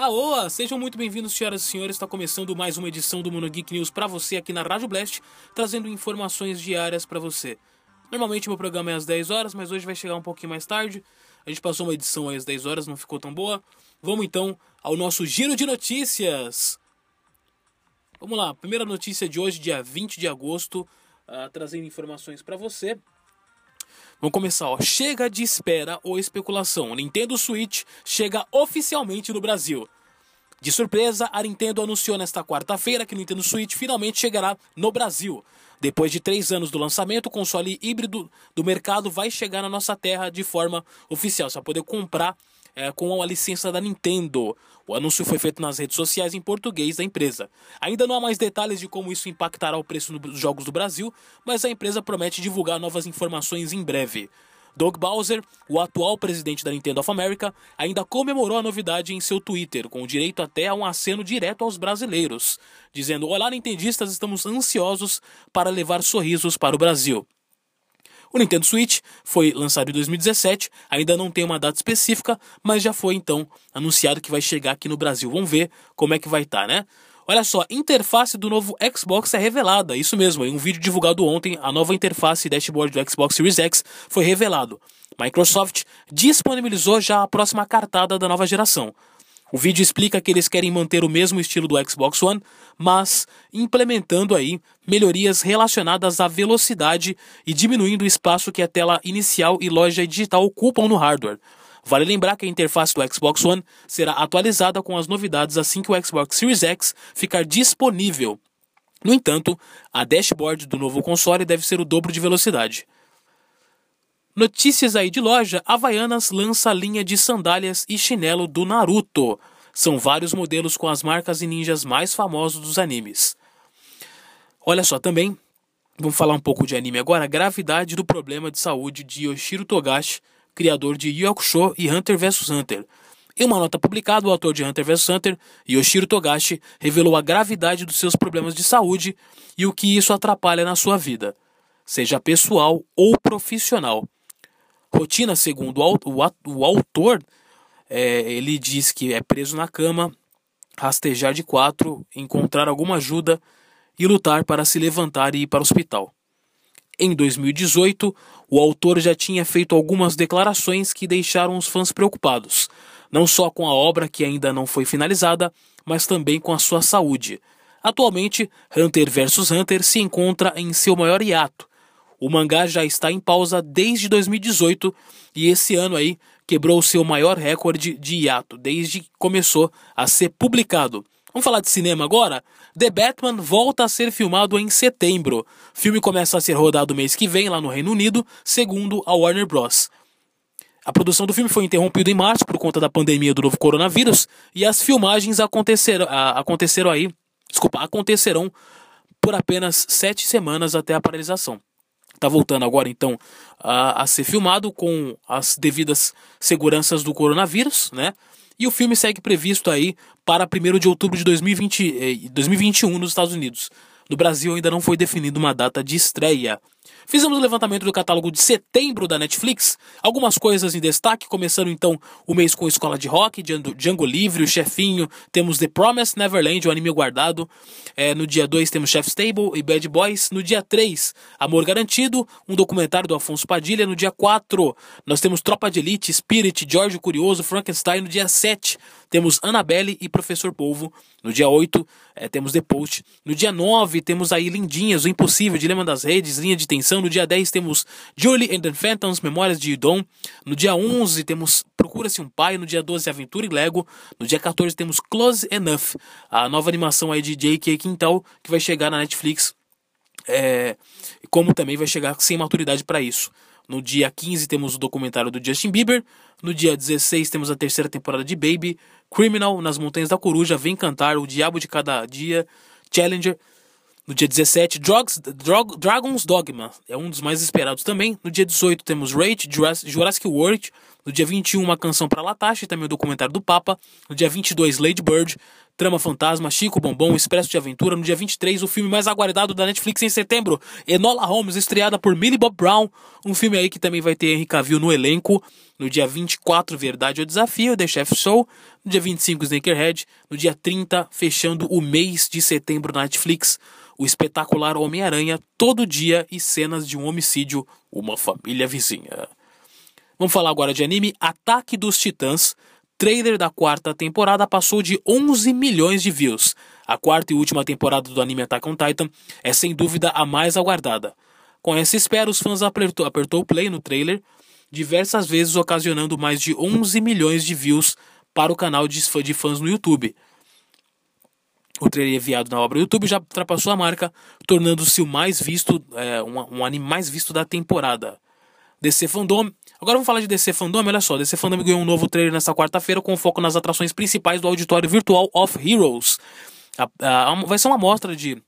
Aoa, sejam muito bem-vindos, senhoras e senhores. Está começando mais uma edição do Mono Geek News para você aqui na Rádio Blast, trazendo informações diárias para você. Normalmente meu programa é às 10 horas, mas hoje vai chegar um pouquinho mais tarde. A gente passou uma edição às 10 horas, não ficou tão boa. Vamos então ao nosso giro de notícias. Vamos lá, primeira notícia de hoje, dia 20 de agosto, uh, trazendo informações para você. Vamos começar, ó. Chega de espera ou especulação. Nintendo Switch chega oficialmente no Brasil. De surpresa, a Nintendo anunciou nesta quarta-feira que o Nintendo Switch finalmente chegará no Brasil. Depois de três anos do lançamento, o console híbrido do mercado vai chegar na nossa terra de forma oficial. Você vai poder comprar é, com a licença da Nintendo. O anúncio foi feito nas redes sociais em português da empresa. Ainda não há mais detalhes de como isso impactará o preço dos jogos do Brasil, mas a empresa promete divulgar novas informações em breve. Doug Bowser, o atual presidente da Nintendo of America, ainda comemorou a novidade em seu Twitter, com direito até a um aceno direto aos brasileiros, dizendo: Olá, Nintendistas, estamos ansiosos para levar sorrisos para o Brasil. O Nintendo Switch foi lançado em 2017, ainda não tem uma data específica, mas já foi então anunciado que vai chegar aqui no Brasil. Vamos ver como é que vai estar, tá, né? Olha só, interface do novo Xbox é revelada. Isso mesmo, em um vídeo divulgado ontem, a nova interface dashboard do Xbox Series X foi revelado. Microsoft disponibilizou já a próxima cartada da nova geração. O vídeo explica que eles querem manter o mesmo estilo do Xbox One, mas implementando aí melhorias relacionadas à velocidade e diminuindo o espaço que a tela inicial e loja digital ocupam no hardware. Vale lembrar que a interface do Xbox One será atualizada com as novidades assim que o Xbox Series X ficar disponível. No entanto, a dashboard do novo console deve ser o dobro de velocidade. Notícias aí de loja: Havaianas lança linha de sandálias e chinelo do Naruto. São vários modelos com as marcas e ninjas mais famosos dos animes. Olha só também, vamos falar um pouco de anime agora, a gravidade do problema de saúde de Yoshiro Togashi, criador de Yu e Hunter vs Hunter. Em uma nota publicada, o autor de Hunter vs Hunter, Yoshiro Togashi, revelou a gravidade dos seus problemas de saúde e o que isso atrapalha na sua vida, seja pessoal ou profissional. Rotina, segundo o, o, o autor, é, ele diz que é preso na cama, rastejar de quatro, encontrar alguma ajuda e lutar para se levantar e ir para o hospital. Em 2018, o autor já tinha feito algumas declarações que deixaram os fãs preocupados, não só com a obra que ainda não foi finalizada, mas também com a sua saúde. Atualmente, Hunter vs Hunter se encontra em seu maior hiato, o mangá já está em pausa desde 2018 e esse ano aí quebrou o seu maior recorde de hiato desde que começou a ser publicado. Vamos falar de cinema agora? The Batman volta a ser filmado em setembro. O filme começa a ser rodado mês que vem lá no Reino Unido, segundo a Warner Bros. A produção do filme foi interrompida em março por conta da pandemia do novo coronavírus e as filmagens aconteceram, aconteceram aí, desculpa, acontecerão por apenas sete semanas até a paralisação. Está voltando agora então a, a, ser filmado com as devidas seguranças do coronavírus, né? E o filme segue previsto aí para 1 de outubro de 2020, 2021 eh, nos Estados Unidos. No Brasil ainda não foi definida uma data de estreia. Fizemos o levantamento do catálogo de setembro da Netflix. Algumas coisas em destaque, começando então o mês com Escola de Rock, Django Livre, O Chefinho, temos The Promised Neverland, o anime guardado. É, no dia 2 temos Chef's Table e Bad Boys. No dia 3, Amor Garantido, um documentário do Afonso Padilha. No dia 4, nós temos Tropa de Elite, Spirit, George Curioso, Frankenstein. No dia 7, temos Annabelle e Professor Polvo. No dia 8, é, temos The Post. No dia 9, temos aí Lindinhas, O Impossível, Dilema das Redes, Linha de Tensão. No dia 10 temos Julie and the Phantoms, Memórias de Idon. No dia 11 temos Procura-se um Pai. No dia 12, Aventura e Lego. No dia 14 temos Close Enough, a nova animação aí de J.K. Quintal, que vai chegar na Netflix. É, como também vai chegar sem maturidade para isso. No dia 15 temos o documentário do Justin Bieber. No dia 16 temos a terceira temporada de Baby. Criminal, Nas Montanhas da Coruja, Vem Cantar, O Diabo de Cada Dia, Challenger. No dia 17, Drogs, Drog, Dragon's Dogma, é um dos mais esperados também. No dia 18 temos Rage, Jurassic World, No dia 21, uma canção para Latache, também o documentário do Papa. No dia 22, Lady Bird, Trama Fantasma, Chico Bombom, Expresso de Aventura. No dia 23, o filme mais aguardado da Netflix em setembro, Enola Holmes, estreada por Millie Bob Brown. Um filme aí que também vai ter Henry Cavill no elenco. No dia 24, Verdade ou Desafio, The Chef Show. No dia 25, Snakerhead. No dia 30, fechando o mês de setembro na Netflix, o espetacular Homem-Aranha, todo dia e cenas de um homicídio, uma família vizinha. Vamos falar agora de anime Ataque dos Titãs. Trailer da quarta temporada passou de 11 milhões de views. A quarta e última temporada do anime Attack on Titan é sem dúvida a mais aguardada. Com essa espera, os fãs apertou, apertou play no trailer diversas vezes, ocasionando mais de 11 milhões de views para o canal de fãs no YouTube. O trailer enviado na obra do YouTube já ultrapassou a marca, tornando-se o mais visto, é, um, um anime mais visto da temporada. DC Fandom Agora vamos falar de DC Fandom, olha só, DC Fandom ganhou um novo trailer nesta quarta-feira com foco nas atrações principais do auditório virtual of Heroes. A, a, a, vai ser uma amostra de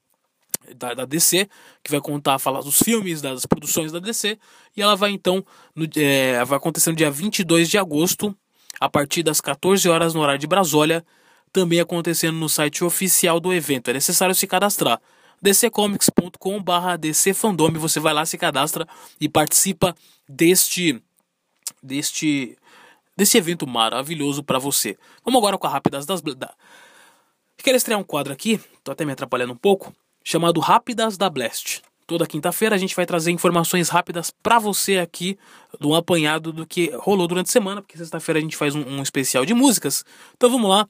da, da, DC, que vai contar, falar dos filmes, das produções da DC, e ela vai então, no, é, vai acontecer no dia 22 de agosto, a partir das 14 horas no horário de Brasólia, também acontecendo no site oficial do evento. É necessário se cadastrar dccomics.com.br dcfandom, você vai lá, se cadastra e participa deste deste desse evento maravilhoso para você. Vamos agora com a Rápidas das da... Quero estrear um quadro aqui, tô até me atrapalhando um pouco, chamado Rápidas da Blast. Toda quinta-feira a gente vai trazer informações rápidas para você aqui, do apanhado do que rolou durante a semana, porque sexta-feira a gente faz um, um especial de músicas. Então vamos lá.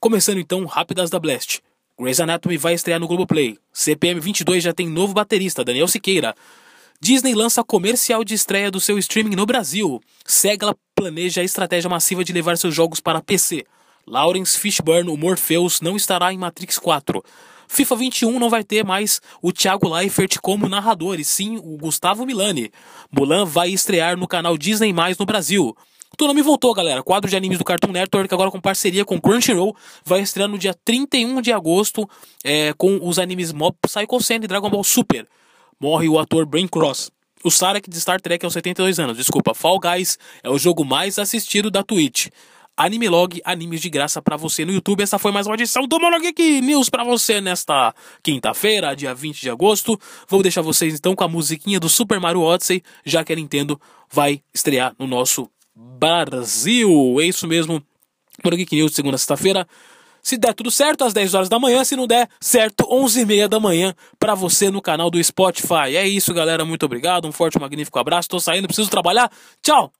Começando então, Rápidas da Blast. Grey's Anatomy vai estrear no Globoplay. CPM 22 já tem novo baterista, Daniel Siqueira. Disney lança comercial de estreia do seu streaming no Brasil. Sega planeja a estratégia massiva de levar seus jogos para PC. Lawrence Fishburne, o Morpheus, não estará em Matrix 4. FIFA 21 não vai ter mais o Thiago Leifert como narrador, e sim o Gustavo Milani. Mulan vai estrear no canal Disney+, no Brasil. Nome voltou, galera. Quadro de animes do Cartoon Network, agora com parceria com Crunchyroll, vai estrear no dia 31 de agosto é, com os animes Mob Psycho 100 e Dragon Ball Super morre o ator Brain Cross. O Sarek de Star Trek aos 72 anos. Desculpa, Fall Guys é o jogo mais assistido da Twitch. Anime Log, animes de graça para você no YouTube. Essa foi mais uma edição do Monolog News para você nesta quinta-feira, dia 20 de agosto. Vou deixar vocês então com a musiquinha do Super Mario Odyssey, já que a Nintendo vai estrear no nosso Brasil. É isso mesmo. Monolog News, segunda sexta-feira. Se der tudo certo, às 10 horas da manhã. Se não der, certo, 11 e meia da manhã para você no canal do Spotify. É isso, galera. Muito obrigado. Um forte, magnífico abraço. Tô saindo, preciso trabalhar. Tchau!